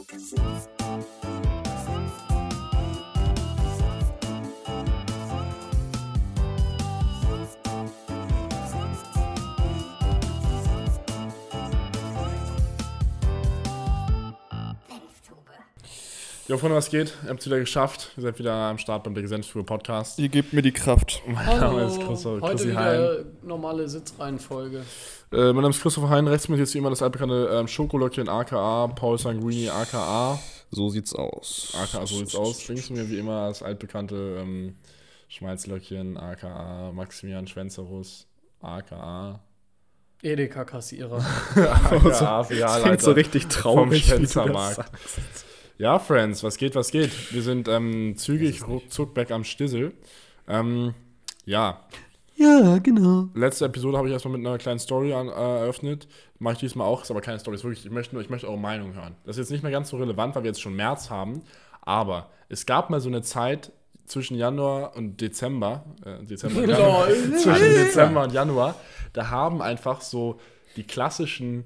Podcast. Jo, Freunde, was geht? Ihr habt es wieder geschafft. Ihr seid wieder am Start beim Der Senftour Podcast. Ihr gebt mir die Kraft. Mein Hallo. Name ist Christoph, Heute Chrissy wieder Hein. normale Sitzreihenfolge. Äh, mein Name ist Christopher Hein. Rechts mit jetzt wie immer das altbekannte ähm, Schokolöckchen aka Paul Sanguini aka So sieht's aus. aka so sieht's aus. Links mir wie immer das altbekannte ähm, Schmalzlöckchen aka Maximilian Schwänzerus aka Edeka-Kassierer. aka Das klingt so richtig traurig. Vom wie du das Schwänzermarkt. sagst. Ja, Friends, was geht, was geht? Wir sind ähm, zügig ruckzuck back am Stissel. Ähm, ja, Ja, genau. letzte Episode habe ich erstmal mit einer kleinen Story an, äh, eröffnet. Mache ich diesmal auch, ist aber keine Story. Ist wirklich, ich möchte nur, ich möchte eure Meinung hören. Das ist jetzt nicht mehr ganz so relevant, weil wir jetzt schon März haben. Aber es gab mal so eine Zeit zwischen Januar und Dezember, äh, Dezember, und Januar, zwischen Dezember und Januar, da haben einfach so die klassischen,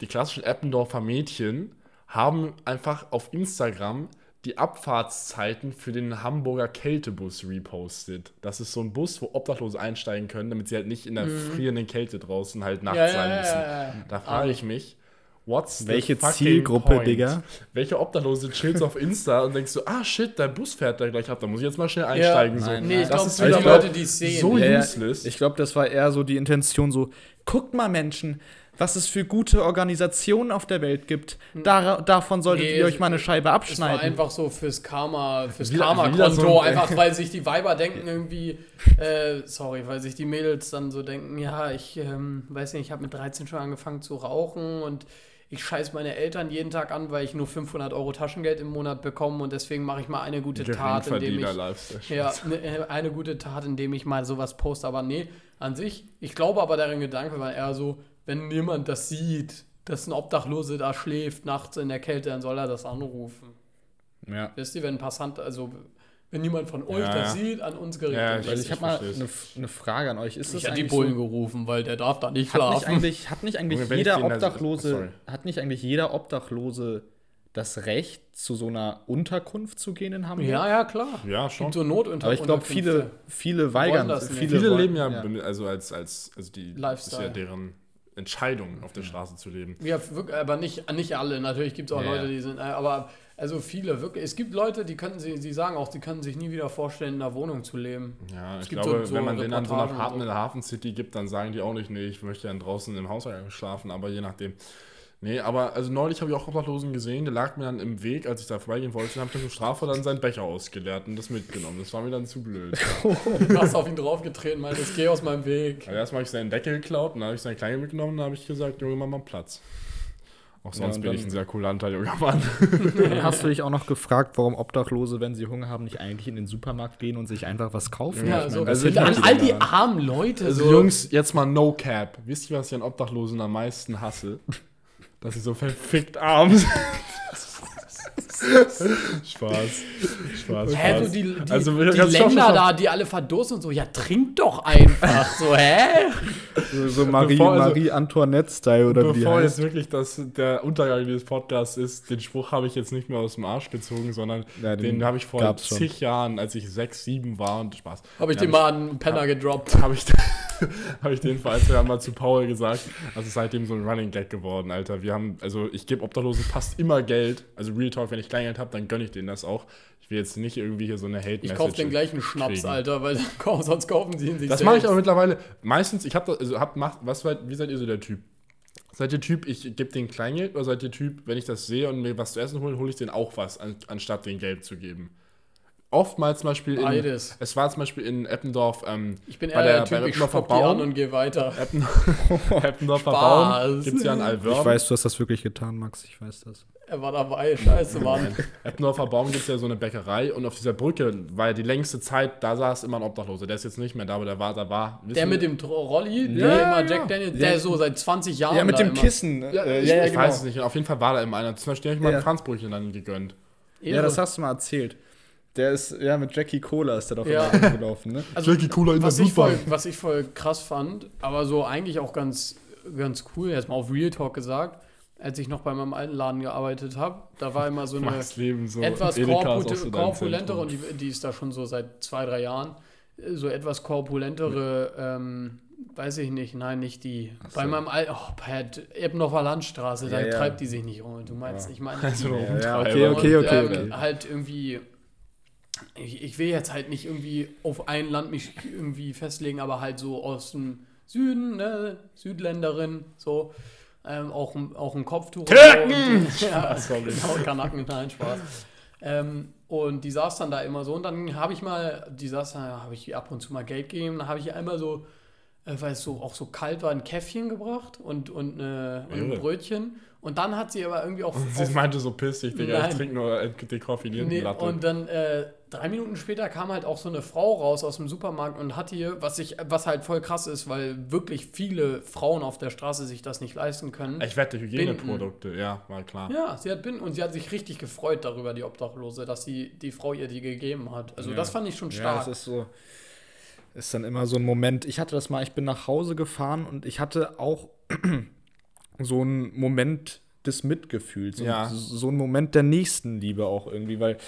die klassischen Eppendorfer Mädchen haben einfach auf Instagram die Abfahrtszeiten für den Hamburger Kältebus repostet. Das ist so ein Bus, wo Obdachlose einsteigen können, damit sie halt nicht in der frierenden Kälte draußen halt nachts Mhm. Ja, sein müssen. ja, ja. Da frage ich mich, what's the Welche fucking Zielgruppe, point? Digga? Welche Obdachlose chillst auf Insta und denkst so, ah shit, dein Bus fährt da gleich ab, da muss ich jetzt mal schnell einsteigen. so. nein, Nee, ich Das glaube, ist für die wieder Leute, die es sehen. so Ja, ja. useless. Ich glaube, das war eher so die Intention so, guckt mal Menschen, was es für gute Organisationen auf der Welt gibt. Dar davon solltet Nee, ihr euch mal eine Scheibe es war abschneiden. einfach so fürs Karma, fürs Karma-Konto, einfach weil sich die Weiber denken irgendwie, äh, sorry, weil sich die Mädels dann so denken, ja, ich ähm, weiß nicht, ich habe mit 13 schon angefangen zu rauchen und ich scheiß meine Eltern jeden Tag an, weil ich nur 500 Euro Taschengeld im Monat bekomme und deswegen mache ich mal eine gute Tat, indem ich. Ja, ne, eine gute Tat, indem ich mal sowas poste. Aber nee, an sich, ich glaube aber, deren Gedanke war eher so, wenn jemand das sieht, dass ein Obdachlose da schläft nachts in der Kälte, dann soll er das anrufen. ja. Wisst ihr, wenn ein Passant, also wenn jemand von euch Ja, das ja. sieht, an uns gerichtet Ja, ist. Weil Ich ich habe mal eine, eine Frage an euch. Ist das ich hätte die Bullen so, gerufen, weil der darf da nicht hat nicht schlafen. eigentlich, hat nicht eigentlich ich jeder Obdachlose, sorry. hat nicht eigentlich jeder Obdachlose das Recht, zu so einer Unterkunft zu gehen in Hamburg? ja, ja, klar. Ja, schon. Gibt so Notunter Aber ich glaube, viele, viele weigern das. Viele wollen- leben ja, also als, als, also die, Lifestyle. ist ja deren Entscheidung, auf der Straße zu leben. Ja, wirklich, aber nicht, nicht alle. Natürlich gibt es auch Ja, Leute, die sind, aber also viele, wirklich. Es gibt Leute, die können sie, sie sagen auch, sie können sich nie wieder vorstellen, in einer Wohnung zu leben. Ja, ich gibt glaube, so- so wenn man denen dann so ein und Apartment so. in der Hafen City gibt, dann sagen die auch nicht, nee, ich möchte dann draußen im Haus schlafen, aber je nachdem. Nee, aber also neulich habe ich auch Obdachlosen gesehen, der lag mir dann im Weg, als ich da vorbeigehen wollte, und habe dann zur Strafe dann seinen Becher ausgeleert und das mitgenommen. Das war mir dann zu blöd. Krass auf ihn draufgetreten, meinte, ich geh aus meinem Weg. Aber erstmal habe ich seinen Deckel geklaut und dann habe ich seinen Kleingeld mitgenommen und dann habe ich gesagt, Junge, mach mal Platz. Auch sonst und bin dann- ich ein sehr kulanter junger Mann. Dann hast du dich auch noch gefragt, warum Obdachlose, wenn sie Hunger haben, nicht eigentlich in den Supermarkt gehen und sich einfach was kaufen? Ja, Ich so, meine, also das ich an all die armen Leute, Also so. Jungs, jetzt mal no cap. Wisst ihr, was ich an Obdachlosen am meisten hasse? Dass sie so verfickt arm sind. Spaß. Spaß, Hä, Spaß. so die, die, Also, die Länder stopp, da, die alle verdursten und so, ja, trink doch einfach. So, hä? So, so Marie, Bevor- also- Marie Antoinette-Style oder wie die Bevor jetzt wirklich das, der Untergang dieses Podcasts ist, den Spruch habe ich jetzt nicht mehr aus dem Arsch gezogen, sondern Ja, den den, habe ich vor gab's schon. zig Jahren, als ich sechs, sieben war und Spaß. Habe ich Den mal einen Penner gedroppt. habe ich, hab ich den vor ein, zwei Jahren mal zu Paul gesagt. Also seitdem so ein Running Gag geworden, Alter. Wir haben, also ich gebe Obdachlosen fast immer Geld. Also Real Talk, wenn ich Kleingeld habe, dann gönne ich denen das auch. Ich will jetzt nicht irgendwie hier so eine hate Ich kaufe den gleichen Schnaps, kriegen. Alter, weil sonst kaufen sie ihn sich Das mache ich aber mittlerweile. Meistens, ich habe also hab, macht, was seid, wie seid ihr so der Typ? Seid ihr Typ, ich gebe den Kleingeld oder seid ihr Typ, wenn ich das sehe und mir was zu essen hole, hole ich den auch was, an, anstatt den Geld zu geben? Oftmals zum Beispiel in, Beides. es war zum Beispiel in Eppendorf, ähm, Ich bin bei eher der- der, bei Typ, ich Eppendorfer Baum. und gehe weiter. Eppendorfer Spaß. Baum gibt es ja einen Alwörm. Ich weiß, du hast das wirklich getan, Max, ich weiß das. Er war dabei, scheiße, Mann. Eppendorfer Baum gibt es ja so eine Bäckerei und auf dieser Brücke war ja die längste Zeit, da saß immer ein Obdachloser. Der ist jetzt nicht mehr da, aber der war, da war. Der mit dem Rolli, Ja, der immer ja. Jack Daniels, Ja. der so seit 20 Jahren Ja, mit da dem immer. Kissen. Ja, äh, ich, ich genau. weiß es nicht. Auf jeden Fall war da immer einer. Zum Beispiel habe ich mal Ja. ein Franzbrötchen dann gegönnt. Ja, das hast du mal erzählt. Der ist, ja, mit Jackie Cola ist der doch Ja. gelaufen, ne? Also, Jackie Cola in der was ich, Super. voll, was ich voll krass fand, aber so eigentlich auch ganz, ganz cool, jetzt mal auf Real Talk gesagt, als ich noch bei meinem alten Laden gearbeitet habe. Da war immer so eine so. etwas korpute, so korpulentere, und die, die ist da schon so seit zwei, drei Jahren, so etwas korpulentere, ähm, weiß ich nicht, nein, nicht die. Bei so. meinem alten, oh, bei der Eppendorfer Landstraße, da Ja, ja. treibt die sich nicht rum. Du meinst, Ja. ich meine, Also, die- Ja, ja, Rumtreiber. okay, okay, und, okay, ähm, okay. halt irgendwie. Ich, ich will jetzt halt nicht irgendwie auf ein Land mich irgendwie festlegen, aber halt so aus dem Süden, ne? Südländerin, so. Ähm, auch, ein- auch ein Kopftuch. und Türken! So. Und, ja, Sorry. genau, Kanaken, nein, Spaß. Ähm, und die saß dann da immer so und dann habe ich mal, die saß da, habe ich ab und zu mal Geld gegeben, dann habe ich einmal so, weil es so auch so kalt war, ein Käffchen gebracht und, und, äh, und ein. Brötchen. Und dann hat sie aber irgendwie auch. Sie meinte so pissig, Digga, Nein. ich trinke nur äh, dekoffinierten Nee, Latte. und dann äh, drei Minuten später kam halt auch so eine Frau raus aus dem Supermarkt und hat hier, was ich, was halt voll krass ist, weil wirklich viele Frauen auf der Straße sich das nicht leisten können. ich wette, Hygieneprodukte, ja, war klar. Ja, sie hat Binden und sie hat sich richtig gefreut darüber, die Obdachlose, dass sie die Frau ihr die gegeben hat. Also Ja. das fand ich schon Ja, stark. das ist so. Ist dann immer so ein Moment. Ich hatte das mal, ich bin nach Hause gefahren und ich hatte auch so einen Moment des Mitgefühls. Ja. Und so einen Moment der Nächstenliebe auch irgendwie, weil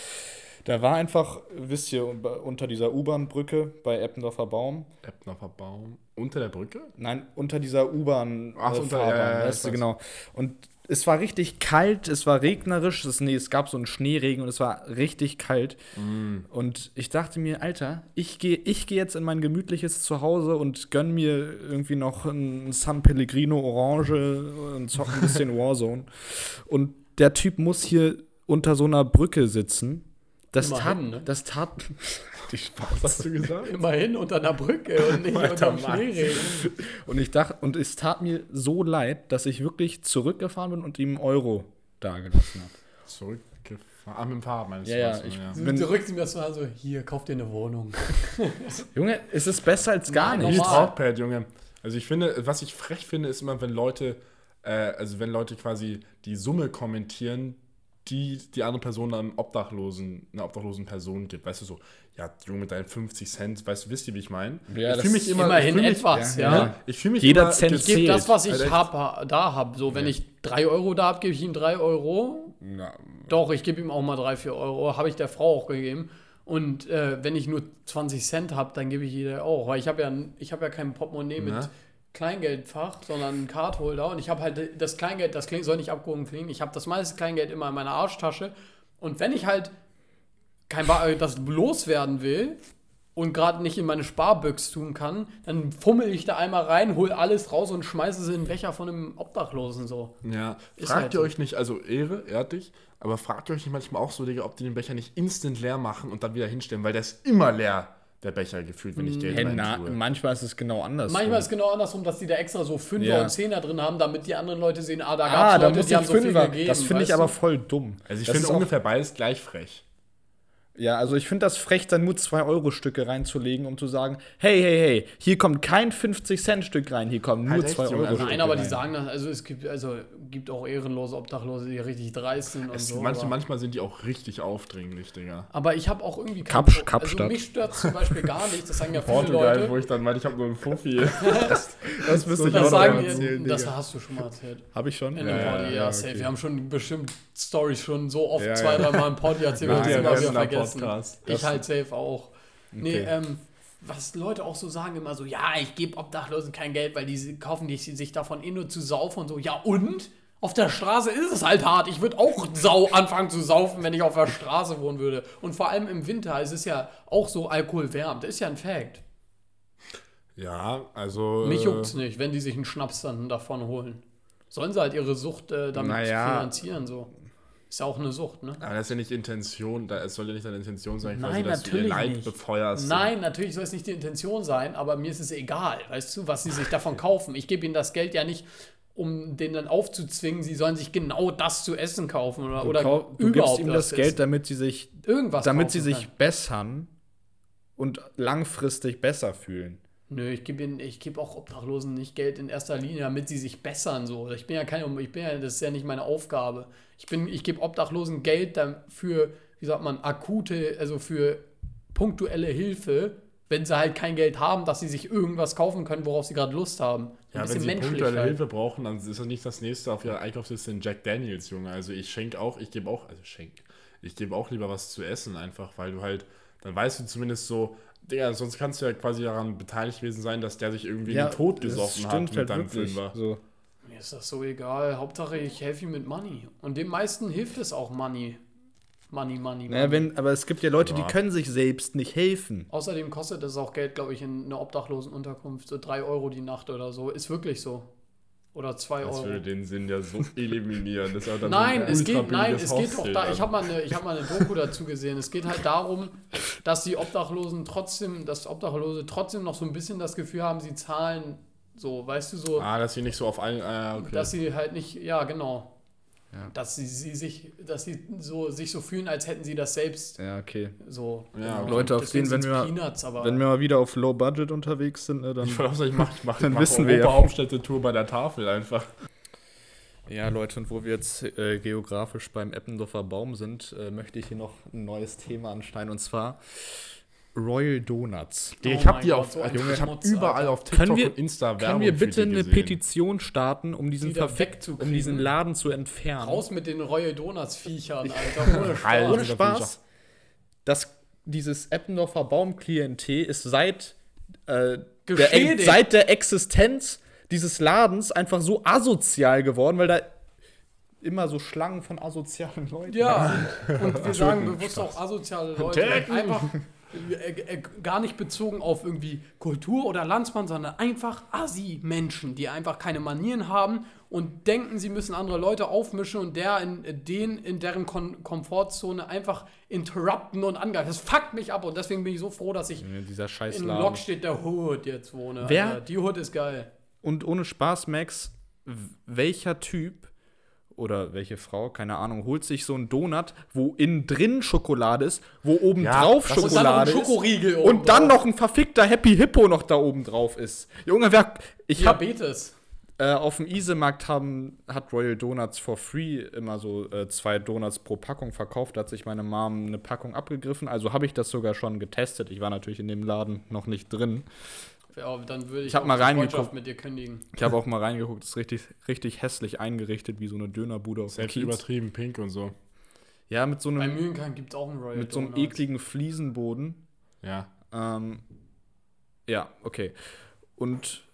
da war einfach, wisst ihr, unter dieser U-Bahn-Brücke bei Eppendorfer Baum, Eppendorfer Baum. Unter der Brücke? Nein, unter dieser U-Bahn. Ach, äh, unter- Fahrbahn, ja, weißt du, genau. Und es war richtig kalt, es war regnerisch, es, nee, es gab so einen Schneeregen und es war richtig kalt. Mm. Und ich dachte mir, Alter, ich gehe ich geh jetzt in mein gemütliches Zuhause und gönn mir irgendwie noch ein San Pellegrino Orange und zock ein bisschen Warzone. Und der Typ muss hier unter so einer Brücke sitzen. Das tat, Immerhin, ne? das tat, die Spaß. Was hast du gesagt? Immerhin unter einer Brücke und nicht unter dem. Schneeregen. Und ich dachte, und es tat mir so leid, dass ich wirklich zurückgefahren bin und ihm einen Euro dagelassen habe. Zurückgefahren. Ah, mit dem Fahrrad meinst Ja, du? ja, was, ich- ja. Wenn- Du drückst ihm das mal so, hier, kauf dir eine Wohnung. Junge, es ist besser als gar Nein, nicht. Talkpad, Junge. Also ich finde, was ich frech finde, ist immer, wenn Leute, äh, also wenn Leute quasi die Summe kommentieren, die die andere Person einem Obdachlosen, einer obdachlosen Person gibt. Weißt du so, ja, Junge, mit deinen 50 Cent, weißt du, wisst ihr, wie ich meine? Ja, ich fühle mich immer. Immerhin ich fühl mich, etwas, ja, ja. ja. Ich fühle mich Jeder immer Cent Ich gebe Zählt. das, was ich ich- hab, da habe. So, wenn ich 3 Euro da habe, gebe ich ihm 3 Euro. Na, Doch, ich gebe ihm auch mal 3, 4 Euro. Habe ich der Frau auch gegeben. Und äh, wenn ich nur 20 Cent habe, dann gebe ich jeder auch. Weil ich habe ja, ich hab ja kein Portemonnaie mit Na? Kleingeldfach, sondern einen Cardholder. Und ich habe halt das Kleingeld, das klingt, soll nicht abgehoben klingen. Ich habe das meiste Kleingeld immer in meiner Arschtasche. Und wenn ich halt kein Bar, äh, das loswerden will und gerade nicht in meine Sparbüchs tun kann, dann fummel ich da einmal rein, hol alles raus und schmeiße es in den Becher von einem Obdachlosen so. Ja, Ist fragt halt ihr so. euch nicht, also Ehre, ehrt dich, aber fragt ihr euch nicht manchmal auch so, Digga, ob die den Becher nicht instant leer machen und dann wieder hinstellen, weil der ist immer leer, der Becher gefühlt, wenn ich Geld hey, na, manchmal ist es genau anders. Manchmal ist es genau andersrum, dass die da extra so Fünfer Ja. und Zehner drin haben, damit die anderen Leute sehen, ah, da gab ah, es da Leute, muss die ich haben so viel Fünfer. gegeben. Das finde ich aber voll dumm. Also ich finde ungefähr beides gleich frech. Ja, also ich finde das frech, dann nur 2-Euro-Stücke reinzulegen, um zu sagen, hey, hey, hey, hier kommt kein 50-Cent-Stück rein, hier kommen nur Halt Junge, 2 Euro. also- Nein, aber die rein. sagen das, also es gibt, also gibt auch ehrenlose Obdachlose, die richtig dreist sind und Es, so. manche, manchmal sind die auch richtig aufdringlich, Digga. Aber ich habe auch irgendwie kein Kapsch- Pro- Kapstadt. Also mich stört zum Beispiel gar nicht, das sagen ja viele Portugal, Leute. wo ich dann meinte, ich habe nur einen Fuffi. Das müsste ich Das auch sagen mal die, erzählen, das Digga. hast du schon mal erzählt. Habe ich schon? In dem Poddy, ja, safe. Wir haben schon bestimmt Stories schon so oft Ja, zwei, ja. drei Mal im Poddy erzählt, wir haben Nein, das vergessen. Podcast. Ich halt safe auch. Nee, Okay. ähm, was Leute auch so sagen immer so, ja, ich gebe Obdachlosen kein Geld, weil die kaufen die sich davon eh nur zu saufen und so. Ja und? Auf der Straße ist es halt hart. Ich würde auch sau anfangen zu saufen, wenn ich auf der Straße wohnen würde. Und vor allem im Winter ist es ja auch so Alkohol wärmt. Ist ja ein Fact. Ja, also. Mich äh, juckt's nicht, wenn die sich einen Schnaps dann davon holen. Sollen sie halt ihre Sucht äh, damit Naja. finanzieren, so. Ist ja auch eine Sucht, ne? Aber das ist ja nicht Intention, da, es soll ja nicht deine Intention sein, Nein, dass du ihr natürlich Leid nicht. befeuerst. Nein, natürlich soll es nicht die Intention sein, aber mir ist es egal, weißt du, was sie sich davon kaufen. Ich gebe ihnen das Geld ja nicht, um denen dann aufzuzwingen, sie sollen sich genau das zu essen kaufen oder, Du, oder kau- du überhaupt gibst ihm das essen. Geld, damit sie sich, irgendwas damit sie sich können. bessern und langfristig besser fühlen. Nö, ich gebe gebe auch Obdachlosen nicht Geld in erster Linie, damit sie sich bessern so. Ich bin ja kein, ich bin ja, das ist ja nicht meine Aufgabe. Ich bin, ich gebe Obdachlosen Geld dafür, wie sagt man, akute, also für punktuelle Hilfe, wenn sie halt kein Geld haben, dass sie sich irgendwas kaufen können, worauf sie gerade Lust haben. Ja, wenn sie punktuelle Hilfe brauchen, dann ist das nicht das nächste auf ihrer Einkaufsliste in Jack Daniels, Junge. Also ich schenke auch, ich gebe auch, also schenk, ich gebe auch lieber was zu essen einfach, weil du halt, dann weißt du zumindest so, Digga, sonst kannst du ja quasi daran beteiligt gewesen sein, dass der sich irgendwie in den Tod gesoffen hat mit halt deinem wirklich Fünfer. So. Mir ist das so egal. Hauptsache, ich helfe ihm mit Money. Und den meisten hilft es auch Money. Money, Money, Money. Naja, wenn, aber es gibt ja Leute, Ja. die können sich selbst nicht helfen. Außerdem kostet es auch Geld, glaube ich, in einer Obdachlosenunterkunft. So 3 Euro die Nacht oder so. Ist wirklich so. Oder 2 Das Euro. würde den Sinn ja so eliminieren. Das auch dann Nein, es geht, nein, es geht doch da. Ich habe mal, eine- ich hab mal eine Doku dazu gesehen. Es geht halt darum, dass die Obdachlosen trotzdem, dass Obdachlose trotzdem noch so ein bisschen das Gefühl haben, sie zahlen so, weißt du, so, Ah, dass sie nicht so auf allen. Ah, okay. dass sie halt nicht, ja, genau. Ja. Dass sie, sie sich, dass sie so, sich so fühlen, als hätten sie das selbst Ja, okay. so. Ja, genau. Leute, auf denen, wenn wir- Peanuts, aber Wenn wir mal wieder auf Low Budget unterwegs sind, ne, dann. ich sagen, ich mache ich mach, Dann ich mach wissen wir ja. Europa-Hauptstädte-Tour bei der Tafel einfach. Ja, Leute, und wo wir jetzt äh, geografisch beim Eppendorfer Baum sind, äh, möchte ich hier noch ein neues Thema anschneiden und zwar Royal Donuts. Oh ich habe die Gott, auf, so Junge, ich habe Schmutz, überall auf TikTok Können wir- und Insta Werbung Können wir für bitte die eine gesehen. Petition starten, um diesen, wegzukriegen? um diesen Laden zu entfernen? raus mit den Royal Donuts Viechern, Alter. Ohne Spaß. Alter. Ohne Spaß. Das, dieses Eppendorfer Baum-Klientel ist seit, äh, der, seit der Existenz dieses Ladens einfach so asozial geworden, weil da immer so Schlangen von asozialen Leuten Ja, und wir sagen bewusst auch asoziale Leute. Einfach gar nicht bezogen auf irgendwie Kultur oder Landsmann, sondern einfach Assi-Menschen, die einfach keine Manieren haben und denken, sie müssen andere Leute aufmischen und der in äh, den in deren Kon Komfortzone einfach interrupten und angreifen. Das fuckt mich ab und deswegen bin ich so froh, dass ich Ja, Dieser scheiß in Laden. Lockstedt der Hood jetzt wohne. Wer- Alter. Die Hood ist geil. Und ohne Spaß, Max, welcher Typ oder welche Frau, keine Ahnung, holt sich so einen Donut, wo innen drin Schokolade ist, wo oben Ja, drauf ist Schokolade ist Schokoriegel und dann noch ein verfickter Happy Hippo noch da oben drauf ist. Junge, wer, ich hab Diabetes. äh, auf dem Isemarkt haben, hat Royal Donuts for free immer so äh, zwei Donuts pro Packung verkauft. Da hat sich meine Mom eine Packung abgegriffen. Also habe ich das sogar schon getestet. Ich war natürlich in dem Laden noch nicht drin. Ja, dann würde ich, Ich hab auch mal die reingeguckt. Freundschaft mit dir kündigen. Ich habe auch mal reingeguckt, ist richtig, richtig hässlich eingerichtet, wie so eine Dönerbude auf Selbst übertrieben pink und so. Ja, mit so Bei einem, Mühlenkamp gibt es auch einen Royal mit so einem Donuts. ekligen Fliesenboden. Ja. Ähm, ja, okay. Und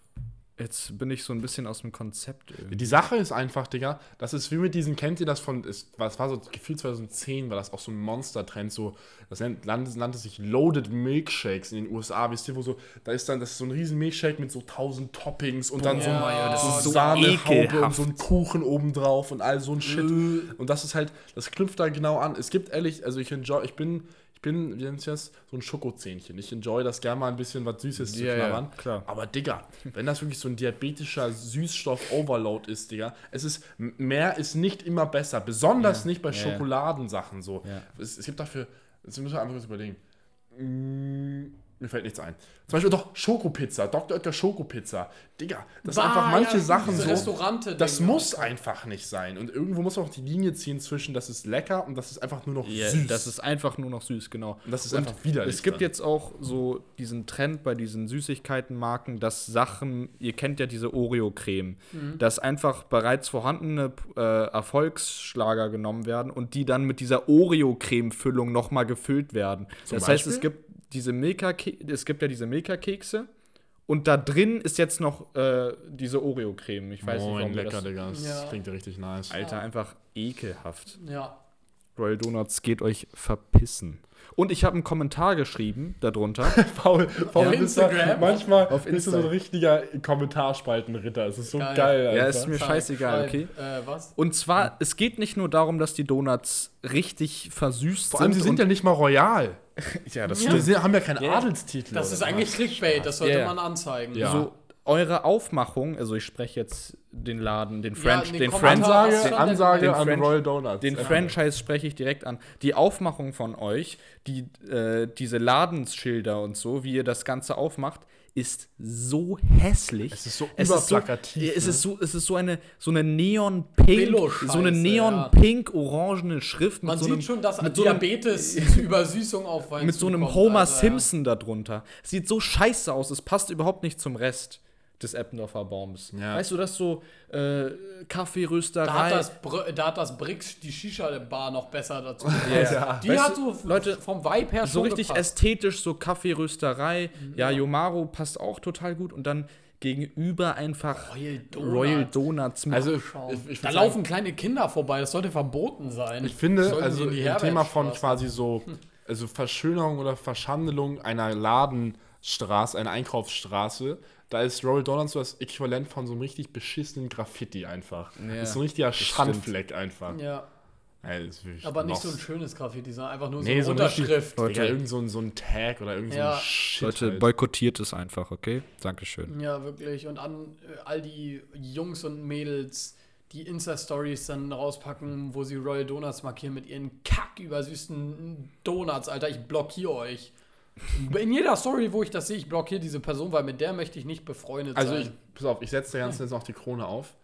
jetzt bin ich so ein bisschen aus dem Konzept irgendwie. Die Sache ist einfach, Digga, das ist wie mit diesen, kennt ihr das von, ist, was war so, gefühlt 2010 war das auch so ein Monster-Trend, so, das nennt, nannte, nannte sich Loaded Milkshakes in den USA, wisst ihr, wo so, da ist dann, das ist so ein riesen Milkshake mit so tausend Toppings und dann so, Ja, ist so Sahnehaube und so ein Kuchen obendrauf und all so ein Shit. Äh. Und das ist halt, das knüpft da genau an. Es gibt ehrlich, also ich enjoy, ich bin, ich bin, wie nennt sich das, so ein Schokozähnchen. Ich enjoy das gerne mal ein bisschen was Süßes zu Ja, ja, knabbern. klar. Aber Digga, wenn das wirklich so ein diabetischer Süßstoff-Overload ist, Digga, es ist, mehr ist nicht immer besser. Besonders nicht bei Ja, ja. Schokoladensachen so. Ja. Es, es gibt dafür, das müssen wir einfach kurz überlegen. Mm, Mir fällt nichts ein. Zum Beispiel doch Schokopizza, Dr. Oetker Schokopizza. Digga, das sind Bah, einfach manche ja, Sachen so. Das muss einfach nicht sein. Und irgendwo muss man auch die Linie ziehen zwischen, das ist lecker und das ist einfach nur noch Ja, süß. das ist einfach nur noch süß, genau. Und das ist Und einfach widerlich Es gibt dann. jetzt auch so diesen Trend bei diesen Süßigkeitenmarken, dass Sachen, ihr kennt ja diese Oreo-Creme, Mhm. dass einfach bereits vorhandene äh, Erfolgsschlager genommen werden und die dann mit dieser Oreo-Creme-Füllung nochmal gefüllt werden. Zum das heißt, es Beispiel? gibt diese Milka, es gibt ja diese Milka-Kekse und da drin ist jetzt noch äh, diese Oreo-Creme. Ich weiß Moin, nicht, warum lecker, das Digga. Das Ja. klingt ja richtig nice. Alter, einfach ekelhaft. Ja. Royal Donuts geht euch verpissen. Und ich habe einen Kommentar geschrieben darunter. Paul, Paul Auf du- Instagram? manchmal Auf bist du so ein richtiger Kommentarspaltenritter. Es ist so Geil. geil, Alter. ja, ist mir Zeig, scheißegal, schreib, okay? Äh, was? Und zwar, es geht nicht nur darum, dass die Donuts richtig versüßt Vor allem, sie sind ja nicht mal royal. ja, das Ja. Die sind, haben ja keinen Ja. Adelstitel. Das ist eigentlich Clickbait, das sollte Ja, ja. man anzeigen. Ja. So, eure Aufmachung, also ich spreche jetzt den Laden, den French, den den French, Ansage, den, an Ansage den an French- Royal Donuts. den. Franchise spreche ich direkt an. Die Aufmachung von euch, die, äh, diese Ladensschilder und so, wie ihr das Ganze aufmacht, ist so hässlich. Es ist so Es ist so, überplakativ, es ne? ist so, es ist so eine, so eine neon-pink, Billo-Scheiße, so eine ja. neon-pink-orangene Schrift mit Man so sieht einem, schon, dass mit so einem, Diabetes-Übersüßung auf Wein mit so einem zukommt, Homer Alter, ja. Simpson darunter. Sieht so scheiße aus, es passt überhaupt nicht zum Rest. Des Eppendorfer Baums. Ja. Weißt du, dass so äh, Da hat, Kaffeerösterei. das, Br- da hat das Brix die Shisha-Bar noch besser dazu gepasst. Ja. Die Weißt hat so Leute, vom Vibe her so schon richtig gepasst. ästhetisch, so Kaffeerösterei. Ja, Yomaro passt auch total gut. Und dann gegenüber einfach Royal Donut. Royal Donuts. mit- Also, ich, ich da würd laufen sagen, kleine Kinder vorbei, das sollte verboten sein. ich finde, also im Thema von Herbertstraße. quasi so, also Verschönerung oder Verschandelung einer Ladenstraße, einer Einkaufsstraße, da ist Royal Donuts so das Äquivalent von so einem richtig beschissenen Graffiti einfach. Ja, das ist so ein richtiger. Schandfleck einfach. Ja, Ey, aber nicht so ein schönes Graffiti-Design, einfach nur so Nee, eine so ein Unterschrift. Leute. irgend so ein, so ein Tag oder irgend so Ja. ein Shit. Leute, halt. boykottiert es einfach, okay? Dankeschön. Ja, wirklich. Und an äh, all die Jungs und Mädels, die Insta-Stories dann rauspacken, wo sie Royal Donuts markieren mit ihren kackübersüßen Donuts, Alter. Ich blockiere euch. In jeder Story, wo ich das sehe, ich blockiere diese Person, weil mit der möchte ich nicht befreundet Also, sein. ich, pass auf, ich setze der ganzen jetzt noch die Krone auf.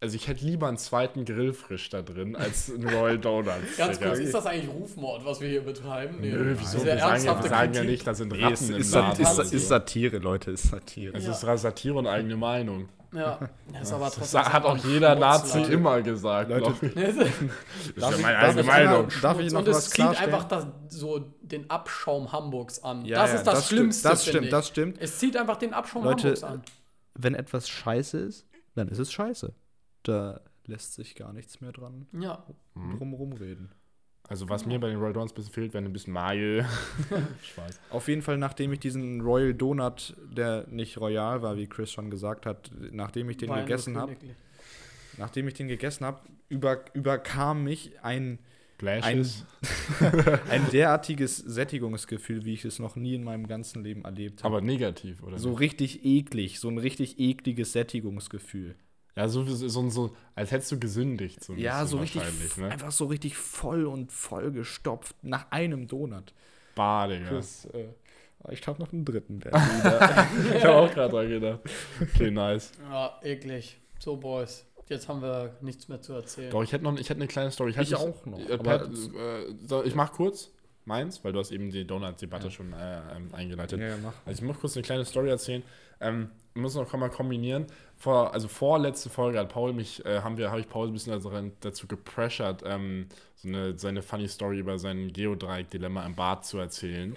Also, ich hätte lieber einen zweiten Grillfrisch da drin als einen Royal Donuts. Ganz kurz, ist das eigentlich Rufmord, was wir hier betreiben? Nee. Nö, wieso? Wir sagen, ja, wir sagen ja nicht, da sind Nee, Ratten es im ist, Laden. ist, ist Satire, Leute, ist Satire. Es Ja. ist Satire und eigene Meinung. Ja, das ist aber Das hat auch jeder Nazi Leute. immer gesagt. Leute, ich. Das ist Darf ja meine eigene Meinung. Darf ich noch und was es zieht einfach das, so den Abschaum Hamburgs an. Ja, das ja, ist das, stimmt, Schlimmste. Das stimmt, ich. das stimmt. Es zieht einfach den Abschaum Leute, Hamburgs an. Wenn etwas scheiße ist, dann ist es scheiße. Da lässt sich gar nichts mehr dran Ja. drum rumreden. Also, was mir bei den Royal Donuts ein bisschen fehlt, wäre ein bisschen Mayo. Spaß. Auf jeden Fall, nachdem ich diesen Royal Donut, der nicht royal war, wie Chris schon gesagt hat, nachdem ich den Wein gegessen habe, nachdem ich den gegessen habe, über, überkam mich ein, Glashes. ein derartiges Sättigungsgefühl, wie ich es noch nie in meinem ganzen Leben erlebt habe. aber negativ, oder? So richtig eklig, so ein richtig ekliges Sättigungsgefühl. Ja, so, so, so, als hättest du gesündigt. So Ja, so richtig, Ne? einfach so richtig voll und vollgestopft nach einem Donut. Bar, Digga. Das, äh, ich habe noch einen dritten. Ich habe auch gerade dran gedacht. Okay, nice. Ja, eklig. So, Boys. Jetzt haben wir nichts mehr zu erzählen. Doch, ich hätte noch ich hätte eine kleine Story. hätte Ich mich- auch noch, Äh, aber Pat, äh, so, ich mach kurz meins, weil du hast eben die Donut-Debatte schon äh, ähm, eingeleitet. ja, mach. Also ich muss kurz eine kleine Story erzählen. Ähm, müssen noch mal kombinieren. Vor, also vorletzte Folge hat Paul mich, äh, haben wir, habe ich Paul ein bisschen dazu, dazu gepressured, ähm, so eine, seine funny Story über sein Geodreieck-Dilemma im Bad zu erzählen.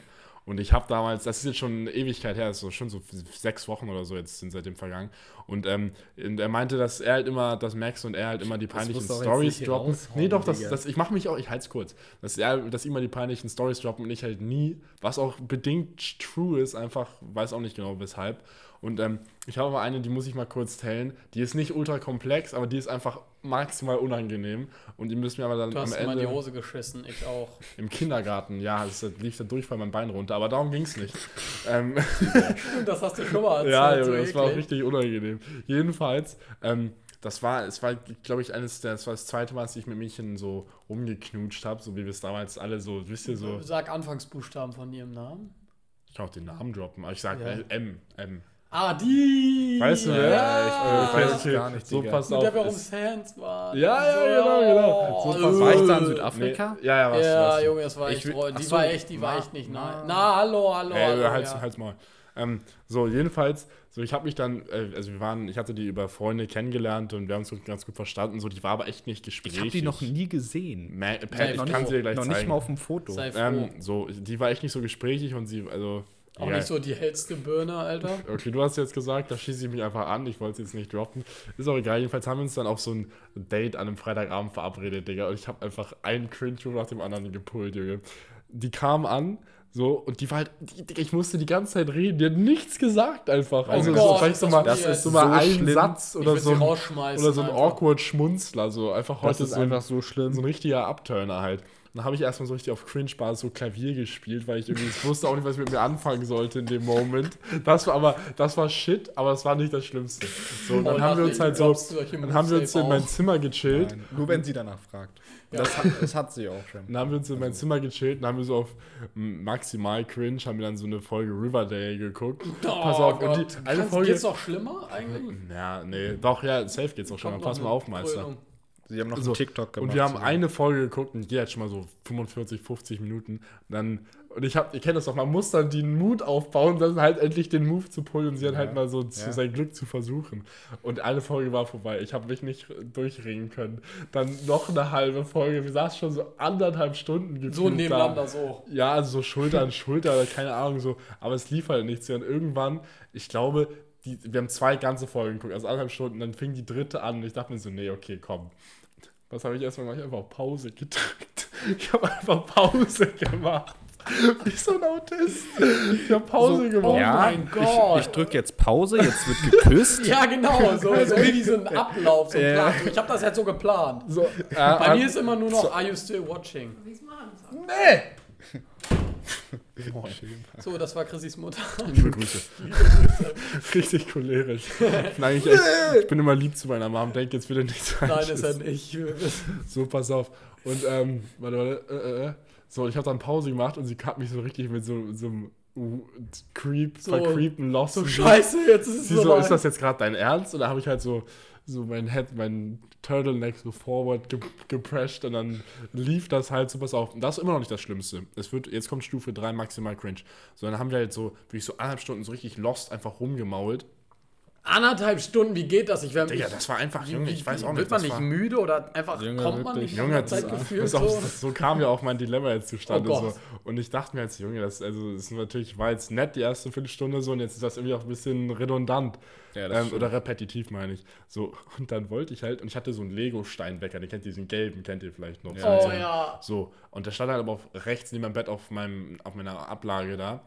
Und ich habe damals, das ist jetzt schon eine Ewigkeit her, das ist so schon so sechs Wochen oder so jetzt sind seitdem vergangen. Und, ähm, er meinte, dass er halt immer, dass Max und er halt immer die peinlichen Stories droppen. Nee, doch, das, das, ich mache mich auch, ich halte es kurz. Dass er, dass immer die peinlichen Stories droppen und ich halt nie, was auch bedingt true ist, einfach, weiß auch nicht genau weshalb. Und ähm, ich habe aber eine, die muss ich mal kurz teilen. Die ist nicht ultra komplex, aber die ist einfach maximal unangenehm. Und die müssen mir aber dann Du am hast immer in Ende die Hose geschissen, ich auch. im Kindergarten, ja, es lief der Durchfall mein Bein runter, aber darum ging es nicht. ähm, Das hast du schon mal erzählt. ja, so das war auch richtig unangenehm. Jedenfalls, ähm, das war, es war, glaube ich, eines der, das war das zweite Mal, dass ich mit Mädchen so rumgeknutscht habe, so wie wir es damals alle so, wisst ihr, so, Sag Anfangsbuchstaben von ihrem Namen. ich kann auch den Namen droppen, aber ich sag Ja. M, M. Ah, die! Weißt du, wer? Ja, ich Okay, weiß es gar nicht, so passt auf. der wir um ist- Sands waren. Ja, ja, So, genau, genau. So oh, pass- War ich da in äh. Südafrika? Nee, ja, ja, was, Ja, was. Junge, das war Ich echt will- Die so, war echt, die war na, echt nicht na. nice. Na, hallo, hallo, Ey, hallo. halt's, ja. halt's mal. Ähm, so, jedenfalls, so ich habe mich dann, äh, also wir waren, ich hatte die über Freunde kennengelernt und wir haben uns ganz gut verstanden. So, die war aber echt nicht gesprächig. Ich habe die noch nie gesehen. Ma Pat, ich noch kann nicht- sie dir gleich noch zeigen. nicht mal auf dem Foto. Sei froh. ähm, so, die war echt nicht so gesprächig und sie, also. Auch egal. nicht so die hellste Birne, Alter. Okay, du hast jetzt gesagt, da schieße ich mich einfach an. Ich wollte es jetzt nicht droppen. Ist auch egal. Jedenfalls haben wir uns dann auf so ein Date an einem Freitagabend verabredet, Digga. Und ich habe einfach einen Cringe-Move nach dem anderen gepult, Junge. Die kam an, so, und die war halt, die, Digga, ich musste die ganze Zeit reden. Die hat nichts gesagt einfach. Also, Oh Gott, so, vielleicht ist so das mal, weird. so mal so ein schlimm. Satz oder so ein, oder so ein einfach. awkward Schmunzler. So einfach Das heute ist so ein, einfach so schlimm. so ein richtiger Abturner halt. Dann habe ich erstmal so richtig auf Cringe-Basis so Klavier gespielt, weil ich irgendwie ich wusste auch nicht, was ich mit mir anfangen sollte in dem Moment. Das war aber, das war Shit, aber das war nicht das Schlimmste. So, und dann Oh, haben wir uns halt so, dann haben wir uns in mein Zimmer gechillt. Nein, nur wenn sie danach fragt. Das, hat, das hat sie auch schon. Dann haben wir uns in mein Zimmer gechillt und haben wir so auf maximal cringe, haben wir dann so eine Folge Riverdale geguckt. Oh Pass auf, Gott. und die, eine Folge. Geht's noch schlimmer eigentlich? Ja, nee, doch, ja, safe geht's auch schon. Pass noch mal auf, Meister. Krönung. Sie haben noch So, einen TikTok gemacht. Und wir haben eine Folge geguckt und die hat schon mal so 45, 50 Minuten. Und dann, und ich hab, ihr kennt das doch, man muss dann den Mut aufbauen, dann halt endlich den Move zu pullen und sie dann halt mal so zu, Ja. sein Glück zu versuchen. Und eine Folge war vorbei. Ich habe mich nicht durchringen können. Dann noch eine halbe Folge. Wir saßen schon so anderthalb Stunden gefühlt So da. nebeneinander, so. Ja, also so Schulter an Schulter oder keine Ahnung so. Aber es lief halt nichts. Und irgendwann, ich glaube, die, wir haben zwei ganze Folgen geguckt, also anderthalb Stunden. Dann fing die dritte an und ich dachte mir so, nee, okay, komm. Was habe ich erstmal gemacht? Ich habe einfach auf Pause gedrückt. Ich habe einfach Pause gemacht. Wie so ein Autist. Ich habe Pause gemacht. oh ja, mein Gott. Ich, ich drücke jetzt Pause, jetzt wird geküsst. Ja, genau, so, so wie so ein Ablauf, so ein. Ich habe das jetzt so geplant. So, äh, Bei äh, mir ist immer nur noch, are you still watching? Nee! So, das war Chrissys Mutter. Liebe Grüße. Richtig cholerisch. Ich bin, eigentlich echt, ich bin immer lieb zu meiner Mom. Denk jetzt wieder nichts Nein, ist er nicht. So, pass auf. Und, ähm, warte, warte, äh, äh. So, ich habe dann Pause gemacht und sie hat mich so richtig mit so, so einem Creep, So- vercreepen, lost. So scheiße, jetzt ist es Sie so, soweit. ist das jetzt gerade dein Ernst? Und da habe ich halt so, so mein Head, mein Turtleneck so forward ge geprescht und dann lief das halt so, pass auf. Und das ist immer noch nicht das Schlimmste. Es wird, jetzt kommt Stufe 3 maximal cringe. So, dann haben wir halt so, wirklich so anderthalb Stunden so richtig lost einfach rumgemault. Anderthalb Stunden, wie geht das? Ich wäre Digga, das war einfach, Junge, ich weiß auch nicht. Wird man nicht war, müde oder einfach Junge, kommt man wirklich. nicht Junge, Zeitgefühl so? das, so kam ja auch mein Dilemma jetzt zustande. Oh so. Und ich dachte mir jetzt, Junge, das, also, das ist natürlich, war jetzt nett die erste Viertelstunde so und jetzt ist das irgendwie auch ein bisschen redundant. Ja, ähm, oder repetitiv, meine ich. So, und dann wollte ich halt, und ich hatte so einen Lego-Steinwecker, den kennt ihr, diesen gelben, kennt ihr vielleicht noch. Ja, so, Oh ja. So, und der stand halt aber auf, rechts neben meinem Bett auf, meinem, auf meiner Ablage da.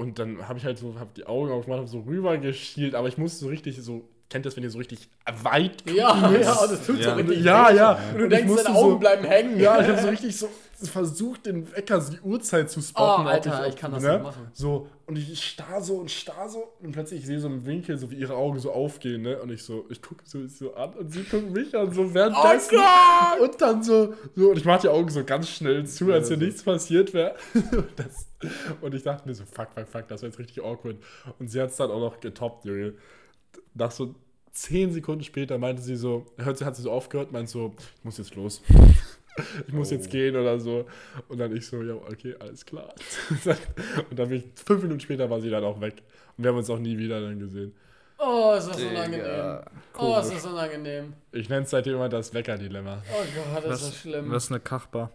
Und dann habe ich halt so, habe die Augen aufgemacht, habe so rüber geschielt, aber ich musste so richtig so, kennt ihr das, wenn ihr so richtig weit Ja, gucken ja, das tut so Ja. richtig Ja, ja. Und du Und ich denkst, deine Augen so- bleiben hängen. Ja, ich habe so richtig so versucht, den Wecker, so die Uhrzeit zu spotten. Oh, Alter, ob ich kann das ne? nicht machen. So, und ich starr so und starr so und plötzlich ich sehe so im Winkel, so wie ihre Augen so aufgehen, ne? Und ich so, ich gucke so, so an und sie guckt mich an, so währenddessen. Oh Gott! Und dann so, so, und ich mache die Augen so ganz schnell zu, als hier nichts passiert wäre. Und ich dachte mir so, fuck, fuck, fuck, das war jetzt richtig awkward. Und sie hat es dann auch noch getoppt, Junge. Nach so zehn Sekunden später meinte sie so, hört sie, hat sie so aufgehört, meint so, ich muss jetzt los. Ich muss jetzt gehen oder so. Und dann ich so, ja, okay, alles klar. Und dann bin ich, fünf Minuten später war sie dann auch weg. Und wir haben uns auch nie wieder dann gesehen. Oh, ist das Digga, unangenehm. Oh, ist das unangenehm. Ich nenne es seitdem immer das Wecker-Dilemma. Oh Gott, das ist schlimm. Was ist eine Kachbar?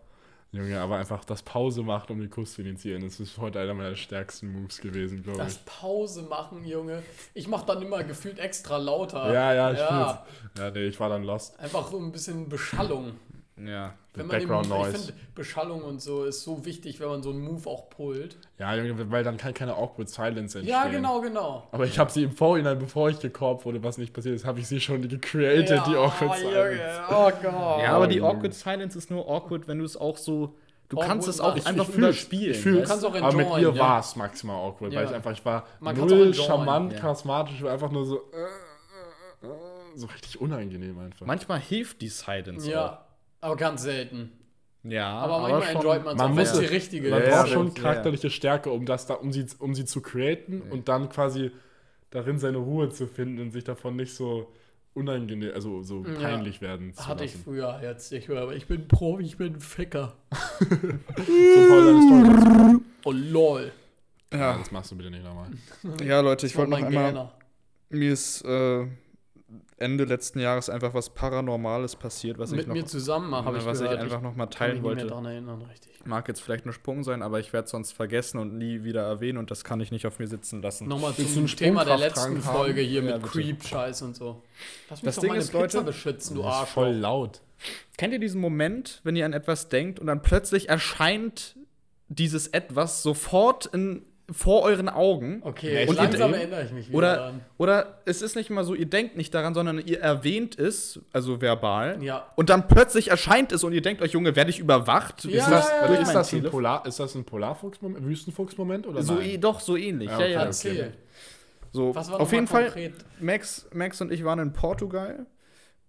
Junge, aber einfach das Pause macht, um den Kuss zu initiieren, das ist heute einer meiner stärksten Moves gewesen, glaube Das ich. Pause machen, Junge. Ich mach dann immer gefühlt extra lauter. Ja, ja, ich ja. fühl's. Ja, nee, ich war dann lost. Einfach so ein bisschen Beschallung. Ja. Wenn man Background den, Noise. Ich finde, Beschallung und so ist so wichtig, wenn man so einen Move auch pullt. Ja, Junge, weil dann kann keine awkward silence entstehen. Ja, genau, genau. Aber ich habe sie im Vorhinein, bevor ich gekorbt wurde, was nicht passiert ist, habe ich sie schon gecreated, die awkward silence. Junge. Oh Gott. Ja, aber die Junge. Awkward Silence ist nur awkward, wenn du es auch so. Du Awkward kannst es auch machen. einfach Ich überspielen. Ich fühl's, weißt kannst auch aber mit enjoyen, ihr ja. war es maximal awkward, weil Ja. ich einfach, ich war Man null enjoyen, charmant, ja. charismatisch, ich war einfach nur so, äh, äh, äh, so richtig unangenehm einfach. Manchmal hilft die Silence auch. Ja, aber ganz selten. Ja, Aber manchmal schon- enjoyt man es man muss es die richtige Man Ja, braucht ja, schon ja. charakterliche Stärke, um das da, um sie, um sie zu createn und dann quasi darin seine Ruhe zu finden und sich davon nicht so unangenehm, also so Ja. peinlich werden zu Hatte ich lassen. früher jetzt nicht mehr, aber ich bin Profi, ich bin Ficker. So, Paul, deine Story dazu. Oh lol. Ja, Ja, das machst du bitte nicht nochmal. ja, Leute, ich wollte noch einmal. Gähner. Mir ist äh, Ende letzten Jahres einfach was Paranormales passiert, was ich Mit noch, mir zusammen habe ich was gehört. ich einfach noch mal kann mich teilen nicht mehr wollte. daran erinnern, richtig. Mag jetzt vielleicht ein Sprung sein, aber ich werde es sonst vergessen und nie wieder erwähnen und das kann ich nicht auf mir sitzen lassen. Nochmal zum Thema der letzten haben? Folge hier Ja, mit bitte. Creep-Scheiß und so. Lass mich Das doch Ding meine ist, Pizza Leute, beschützen, du Arsch. voll laut. Kennt ihr diesen Moment, wenn ihr an etwas denkt und dann plötzlich erscheint dieses etwas sofort in, vor euren Augen? Okay, Und ihr langsam dreht- erinnere ich mich wieder Oder, daran. oder es ist nicht mal so, ihr denkt nicht daran, sondern ihr erwähnt es, also verbal. Ja. Und dann plötzlich erscheint es und ihr denkt euch, Junge, werde ich überwacht? Ja, Ist das, ja, also ja. ist, mein das ein? Polar, ist das ein Polarfuchs-Moment, Wüstenfuchs-Moment oder So, nein? eh- doch, so ähnlich. Ja, Ja, okay, ja. okay. Erzähl. So, Was war auf jeden Fall, konkret? Max, Max und ich waren in Portugal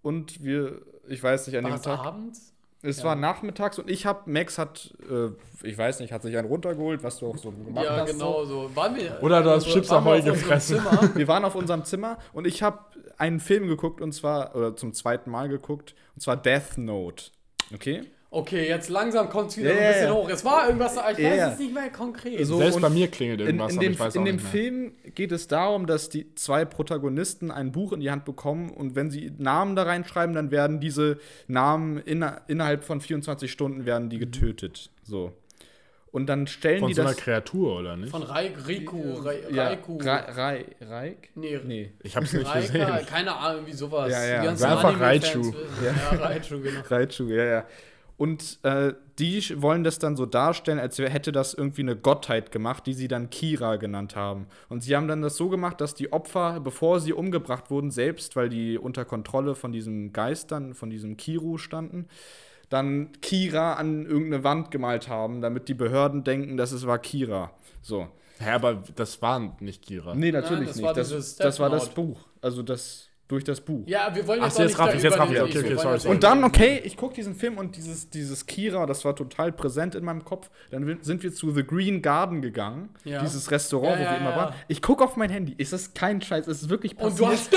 und wir, ich weiß nicht, an War dem Tag. abends? Es Ja. war nachmittags und ich hab, Max hat, äh, ich weiß nicht, hat sich einen runtergeholt, was du auch so gemacht Ja, hast. genau so. Waren wir, Oder du hast also, Chips Ahoy auf unserem gefressen. Zimmer. Wir waren auf unserem Zimmer und ich habe einen Film geguckt und zwar, oder zum zweiten Mal geguckt, und zwar Death Note. Okay? Okay, jetzt langsam kommt es wieder Ja, ein ja, bisschen ja. hoch. Es war irgendwas, ich weiß Ja, ja. es nicht mehr konkret. So, Selbst bei mir klingelt In, irgendwas, in aber dem, ich weiß in auch dem nicht mehr. Film geht es darum, dass die zwei Protagonisten ein Buch in die Hand bekommen und wenn sie Namen da reinschreiben, dann werden diese Namen inner, innerhalb von 24 Stunden werden die getötet. So. Und dann stellen Von die so einer das. Kreatur, oder nicht? Von Raik, Riku, Rai- ja, Raiku. Ra Rai Raik? Nee, Nee. Ich hab's nicht Raika, gesehen. keine Ahnung, wie sowas. Ja, ja. Die ganzen einfach Raichu. wissen. Ja, Raichu, genau. Raichu, ja, ja. Und äh, die wollen das dann so darstellen, als hätte das irgendwie eine Gottheit gemacht, die sie dann Kira genannt haben. Und sie haben dann das so gemacht, dass die Opfer, bevor sie umgebracht wurden, selbst, weil die unter Kontrolle von diesem Geistern, von diesem Kiru standen, dann Kira an irgendeine Wand gemalt haben, damit die Behörden denken, dass es war Kira. So. Hä, aber das war nicht Kira. Nee, natürlich das nicht. war das, das war das Buch. Also das durch das Buch. Ja, wir wollen Ach jetzt so, auch jetzt nicht jetzt raff den- Okay, okay, sorry, sorry. Und dann, okay, ich gucke diesen Film und dieses, dieses Kira, das war total präsent in meinem Kopf. Dann sind wir zu The Green Garden gegangen, Ja. dieses Restaurant, Ja, ja, wo wir immer ja, waren. Ich gucke auf mein Handy. Ist das kein Scheiß? Es ist wirklich passiert. Und du hast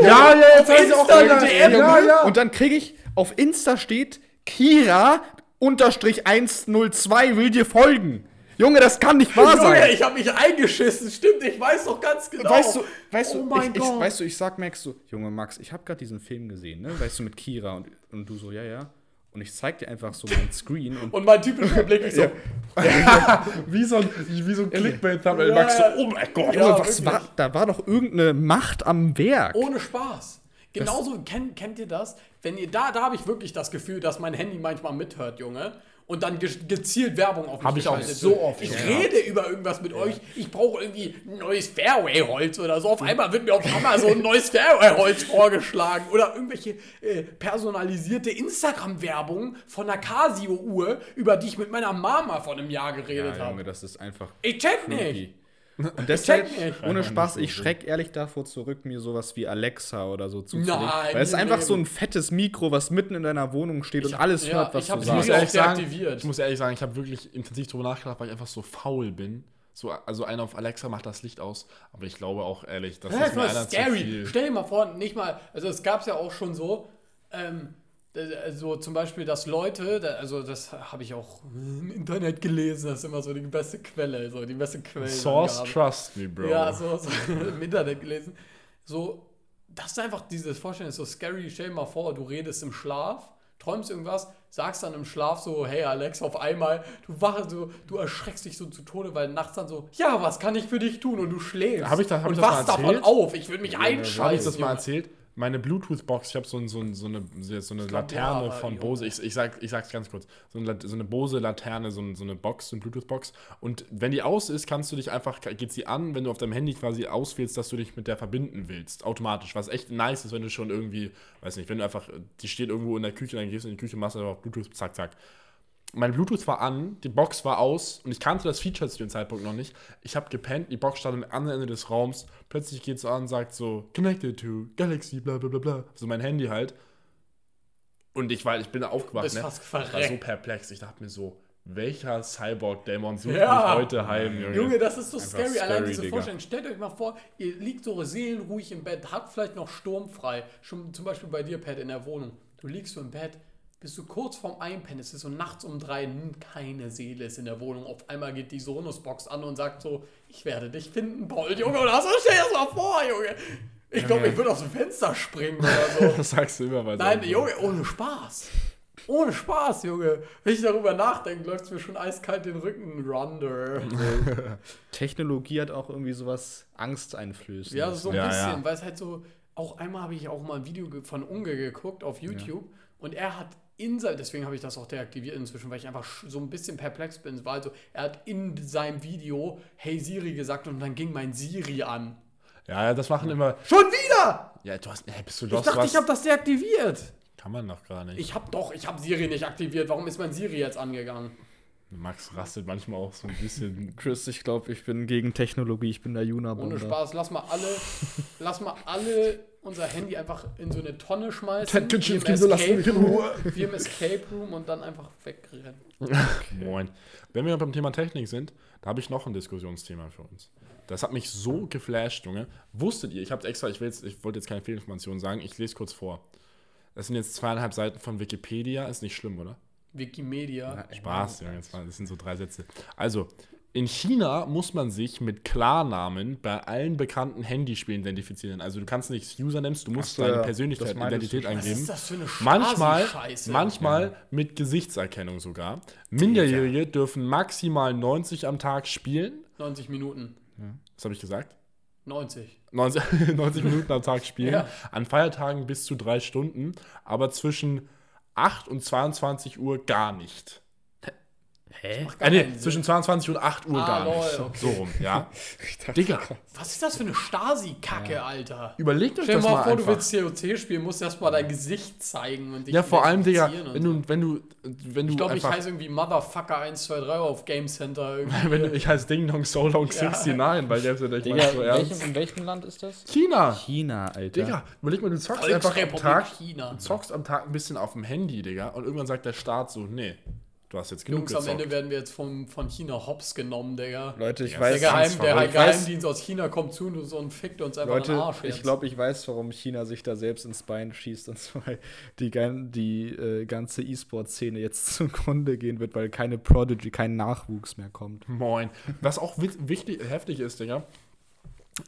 Ja, ja, jetzt weiß ich auch. DM. Ja, ja. Und dann kriege ich, auf Insta steht, Kira unterstrich 102 will dir folgen. Junge, das kann nicht wahr Junge, sein. ich habe mich eingeschissen. Stimmt, ich weiß doch ganz genau. Weißt du, weißt oh du, mein ich, ich, Gott. weißt du, ich sag Max so, Junge Max, ich habe gerade diesen Film gesehen, ne? Weißt du, mit Kira und, und du so, ja, ja. Und ich zeig dir einfach so mein Screen und Und mein typischer Blick ist so, Wie so ein, wie so ein Clickbait-Thumbnail. Ja, Max so, ja. oh mein Gott. Ja, Junge, was wirklich. war, da war doch irgendeine Macht am Werk. ohne Spaß. Genauso kennt, kennt ihr das? Wenn ihr da, da habe ich wirklich das Gefühl, dass mein Handy manchmal mithört, Junge. Und dann ge gezielt Werbung auf mich Hab ich auch so oft Ich schon rede über irgendwas mit euch. Ich brauche irgendwie ein neues Fairway-Holz oder so. Auf einmal wird mir auf Amazon ein neues Fairway-Holz vorgeschlagen. Oder irgendwelche äh, personalisierte Instagram-Werbung von einer Casio-Uhr, über die ich mit meiner Mama vor einem Jahr geredet Ja, habe. Das ist einfach Ich check nicht. Und deshalb, ohne Spaß, ich schreck ehrlich davor zurück, mir sowas wie Alexa oder so zuzulegen. Nein, Weil es ist einfach so ein fettes Mikro, was mitten in deiner Wohnung steht und alles ja, hört, was ich du die Ich muss, sagst. sagen, deaktiviert. ich muss ehrlich sagen, ich habe wirklich intensiv darüber nachgedacht, weil ich einfach so faul bin. So, also einer auf Alexa macht das Licht aus, aber ich glaube auch ehrlich, das Ja, ist mir das einer ist zu scary. viel. Stell dir mal vor, nicht mal, also es gab es ja auch schon so, ähm, also zum Beispiel, dass Leute, also das habe ich auch im Internet gelesen, das ist immer so die beste Quelle, so die beste Quelle. Source trust me, Bro. Ja, so, so im Internet gelesen. So, das ist einfach dieses Vorstellen, ist so scary. Stell dir mal vor, du redest im Schlaf, träumst irgendwas, sagst dann im Schlaf so, hey Alex, auf einmal, du wachst so, du erschreckst dich so zu Tode, weil nachts dann so, ja, was kann ich für dich tun? Und du schläfst. Hab ich da- hab und ich das mal wachst davon erzählt? auf. Ich würde mich einschalten. Habe ich das mal erzählt? Meine Bluetooth-Box, ich habe so, ein, so, ein, so eine, so eine Laterne ja, von. Bose. Ich, ich, sag, ich sag's ganz kurz. So eine, so eine Bose-Laterne, so, ein, so eine Box, so eine Bluetooth-Box. Und wenn die aus ist, kannst du dich einfach, geht sie an, wenn du auf deinem Handy quasi auswählst, dass du dich mit der verbinden willst. Automatisch. Was echt nice ist, wenn du schon irgendwie, weiß nicht, wenn du einfach, die steht irgendwo in der Küche, dann gehst du in die Küche, machst einfach Bluetooth, zack, zack. Mein Bluetooth war an, die Box war aus und ich kannte das Feature zu dem Zeitpunkt noch nicht. Ich habe gepennt, die Box stand am anderen Ende des Raums. Plötzlich geht es an und sagt so, connected to Galaxy, bla bla bla bla. So mein Handy halt. Und ich war, ich bin aufgewacht, ne? fast Ich war so perplex. Ich dachte mir so, welcher Cyborg-Dämon sucht Ja. mich heute heim, Junge? Junge, das ist so Einfach scary. Allein diese Digga. Vorstellung. Stellt euch mal vor, ihr liegt so seelenruhig im Bett, habt vielleicht noch sturmfrei. Schon zum Beispiel bei dir, Pat, in der Wohnung. Du liegst so im Bett, bist du kurz vorm Einpennen, es ist so nachts um drei, keine Seele ist in der Wohnung. Auf einmal geht die Sonos-Box an und sagt so, ich werde dich finden, Paul, Junge. Oder so, stell dir das mal vor, Junge. Ich glaube, ich würde aus dem Fenster springen oder so. Das sagst du immer bei Nein, so- Junge, ohne Spaß. Ohne Spaß, Junge. Wenn ich darüber nachdenke, läuft es mir schon eiskalt den Rücken runter. Technologie hat auch irgendwie sowas Angsteinflößendes. Ja, so ein Ja, bisschen, ja. weil es halt so, auch einmal habe ich auch mal ein Video von Unge geguckt auf YouTube und er hat in sein, deswegen habe ich das auch deaktiviert inzwischen, weil ich einfach so ein bisschen perplex bin. Es war also, er hat in seinem Video Hey Siri gesagt und dann ging mein Siri an. Ja, das machen immer. Schon wieder! Ja, du hast. Hä, bist du Ich lost? dachte, was? ich habe das deaktiviert. Kann man doch gar nicht. Ich habe doch, ich habe Siri nicht aktiviert. Warum ist mein Siri jetzt angegangen? Max rastet manchmal auch so ein bisschen. Chris, ich glaube, ich bin gegen Technologie, ich bin der Ohne Juna-Bomber. Spaß, lass mal alle, lass mal alle unser Handy einfach in so eine Tonne schmeißen. Ted im so lass mich Escape in Room, Ruhe. wie im Escape Room und dann einfach wegrennen. Moin. Wenn wir beim Thema Technik sind, da habe ich noch ein Diskussionsthema für uns. Das hat mich so geflasht, Junge. Wusstet ihr, ich habe extra, ich, will jetzt, ich wollte jetzt keine Fehlinformationen sagen, ich lese kurz vor. Das sind jetzt zweieinhalb Seiten von Wikipedia, ist nicht schlimm, oder? Wikimedia. Spaß, ja, jetzt mal, das sind so drei Sätze. Also, in China muss man sich mit Klarnamen bei allen bekannten Handyspielen identifizieren. Also du kannst nicht Usernames, du musst Ach deine ja, Persönlichkeit, Identität schon. Was eingeben. ist das für eine Manchmal, manchmal mit Gesichtserkennung sogar. Minderjährige dürfen maximal 90 am Tag spielen. 90 Minuten. Was habe ich gesagt? 90. 90, 90 Minuten am Tag spielen. Ja. An Feiertagen bis zu drei Stunden, aber zwischen 8 und 22 Uhr gar nicht. Hä? Äh, nee, zwischen 22 und 8 Uhr Ah, gar lol, nicht. okay. So rum, ja. Digga, Was ist das für eine Stasi-Kacke, Alter? überlegt euch Stell dir das mal vor, du einfach. willst COC spielen, musst erst mal dein Gesicht zeigen und dich Ja, vor allem, Digga, wenn du, wenn du, wenn du Ich glaube, ich heiße irgendwie Motherfucker 123 auf Game Center. Irgendwie. wenn du, ich heiße Ding Dong So Long 69, weil der ist ja nicht Digga, so ernst. welchem, in welchem Land ist das? China! China, Alter. Digga, überleg mal, du zockst einfach am Tag, China. zockst am Tag ein bisschen auf dem Handy, Digga, und irgendwann sagt der Staat so, nee, du hast jetzt genug Jungs, am Ende gezockt. werden wir jetzt vom, von China hops genommen, Digga. Leute, ich Der, weiß, Geheim- der verrückt. Geheimdienst aus China kommt zu uns und fickt uns einfach in den Leute, Arsch. ich jetzt. glaube, ich weiß, warum China sich da selbst ins Bein schießt und zwar die, die äh, ganze E-Sport-Szene jetzt zugrunde gehen wird, weil keine Prodigy, kein Nachwuchs mehr kommt. Moin. Was auch wi- wichtig, heftig ist, Digga,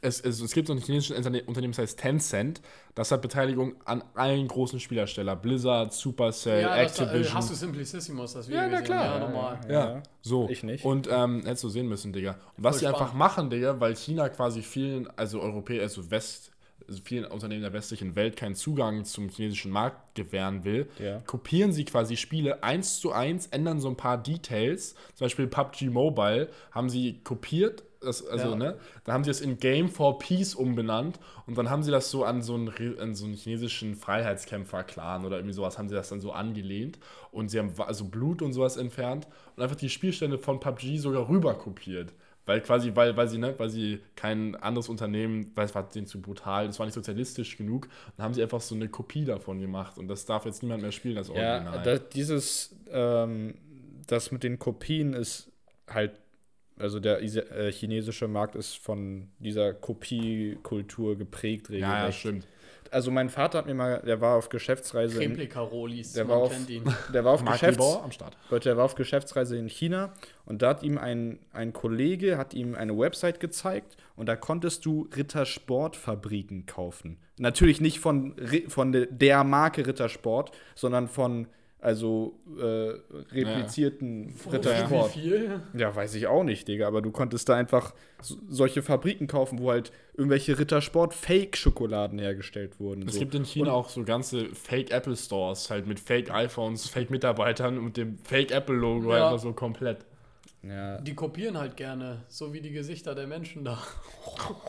es, es, es gibt so ein chinesisches Unternehmen, das heißt Tencent, das hat Beteiligung an allen großen Spielersteller. Blizzard, Supercell, ja, das, äh, Activision. hast du Simplicissimus, das Video Ja, na gesehen? klar. Ja, normal. Ja, so. Ich nicht. Und ähm, hättest du sehen müssen, Digga. Und was Voll die einfach spannend. machen, Digga, weil China quasi vielen, also Europäer, also West, also vielen Unternehmen der westlichen Welt keinen Zugang zum chinesischen Markt gewähren will, Ja. kopieren sie quasi Spiele eins zu eins, ändern so ein paar Details. Zum Beispiel PUBG Mobile haben sie kopiert. Das, also, Ja. ne, da haben sie es in Game for Peace umbenannt und dann haben sie das so an so einen, an so einen chinesischen Freiheitskämpfer-Clan oder irgendwie sowas haben sie das dann so angelehnt und sie haben also Blut und sowas entfernt und einfach die Spielstände von PUBG sogar rüber kopiert. Weil quasi, weil, weil sie, ne, weil sie kein anderes Unternehmen, weil es war denen zu brutal, das war nicht sozialistisch genug, dann haben sie einfach so eine Kopie davon gemacht und das darf jetzt niemand mehr spielen, das Ja, Original. da, dieses, ähm, das mit den Kopien ist halt, also der äh, chinesische Markt ist von dieser Kopiekultur geprägt, ja, ja, regelrecht. stimmt. Also mein Vater hat mir mal, der war auf Geschäftsreise Replika-Rolis, der man war auf, kennt ihn. der war auf Geschäfts am Start. Leute, er war auf Geschäftsreise in China und da hat ihm ein, ein Kollege hat ihm eine Website gezeigt und da konntest du Rittersportfabriken kaufen. Natürlich nicht von, von de- der Marke Rittersport, sondern von also äh, replizierten Wie Rittersport. viel? Ja, weiß ich auch nicht, Digga, aber du konntest da einfach so, solche Fabriken kaufen, wo halt irgendwelche Rittersport-Fake-Schokoladen hergestellt wurden. Es so. gibt in China auch so ganze Fake Apple Stores, halt mit Fake iPhones, Fake Mitarbeitern und dem Fake Apple Logo Ja. einfach so komplett. ja, Die kopieren halt gerne, so wie die Gesichter der Menschen da.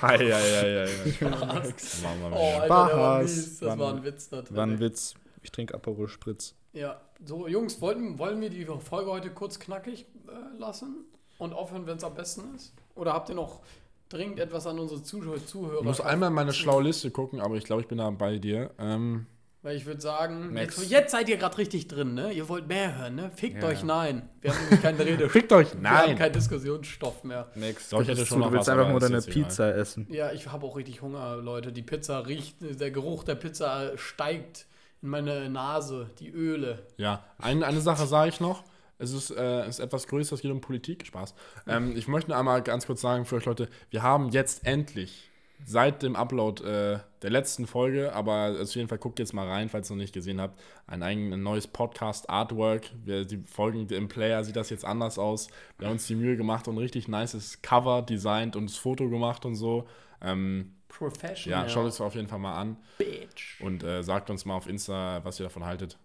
Ei, ei, ei, ei, ei. Machen wir Oh. Alter, der war Spaß. mies. Das war ein Witz da drin. war ein Witz. Ich trinke Aperol Spritz. Ja, so Jungs, wollen, wollen wir die Folge heute kurz knackig äh, lassen und aufhören, wenn es am besten ist? Oder habt ihr noch dringend etwas an unsere Zuschauer, Zuhörer? Ich muss einmal in meine schlaue Liste gucken, aber ich glaube, ich bin da bei dir. Ähm, Weil ich würde sagen, jetzt, jetzt seid ihr gerade richtig drin, ne? Ihr wollt mehr hören, ne? Fickt Ja. euch nein. Wir haben nämlich keine Rede. Fickt euch! Wir haben Nein! keinen Diskussionsstoff mehr. Next. Doch, ich hätte schon du noch willst was, einfach nur deine. Pizza essen. Ja, ich habe auch richtig Hunger, Leute. Die Pizza riecht, der Geruch der Pizza steigt in meine Nase, die Öle. Ja, eine, eine Sache sage ich noch. Es ist, äh, ist etwas größer, es geht um Politik. Spaß. Ähm, ich möchte einmal ganz kurz sagen für euch Leute, wir haben jetzt endlich seit dem Upload äh, der letzten Folge, aber auf jeden Fall guckt jetzt mal rein, falls ihr noch nicht gesehen habt, ein, eigen- ein neues Podcast-Artwork. Die Folgen im Player sieht das jetzt anders aus. Wir haben uns die Mühe gemacht und ein richtig nices Cover designt und das Foto gemacht und so. Ähm, Professional. ja, schaut es auf jeden Fall mal an Bitch. und äh, sagt uns mal auf Insta, was ihr davon haltet.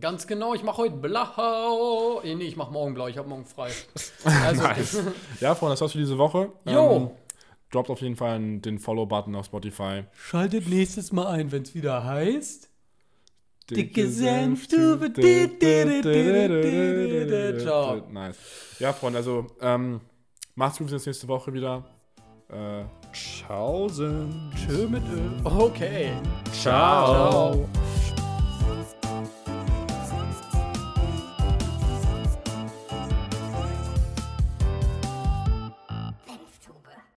Ganz genau, ich mache heute blau. Eh, nee, ich mache morgen blau, ich habe morgen frei. Also, Nice. Ja, Freunde, das war's für diese Woche. Jo. Ähm, droppt auf jeden Fall den Follow-Button auf Spotify. Schaltet nächstes Mal ein, wenn es wieder heißt. Dicke Senftube. Ciao. Nice. Ja, Freunde, also ähm, macht's gut, bis nächste Woche wieder. Äh, Tschaußen. Tschö mit Öl. Okay. ciao. Ciao.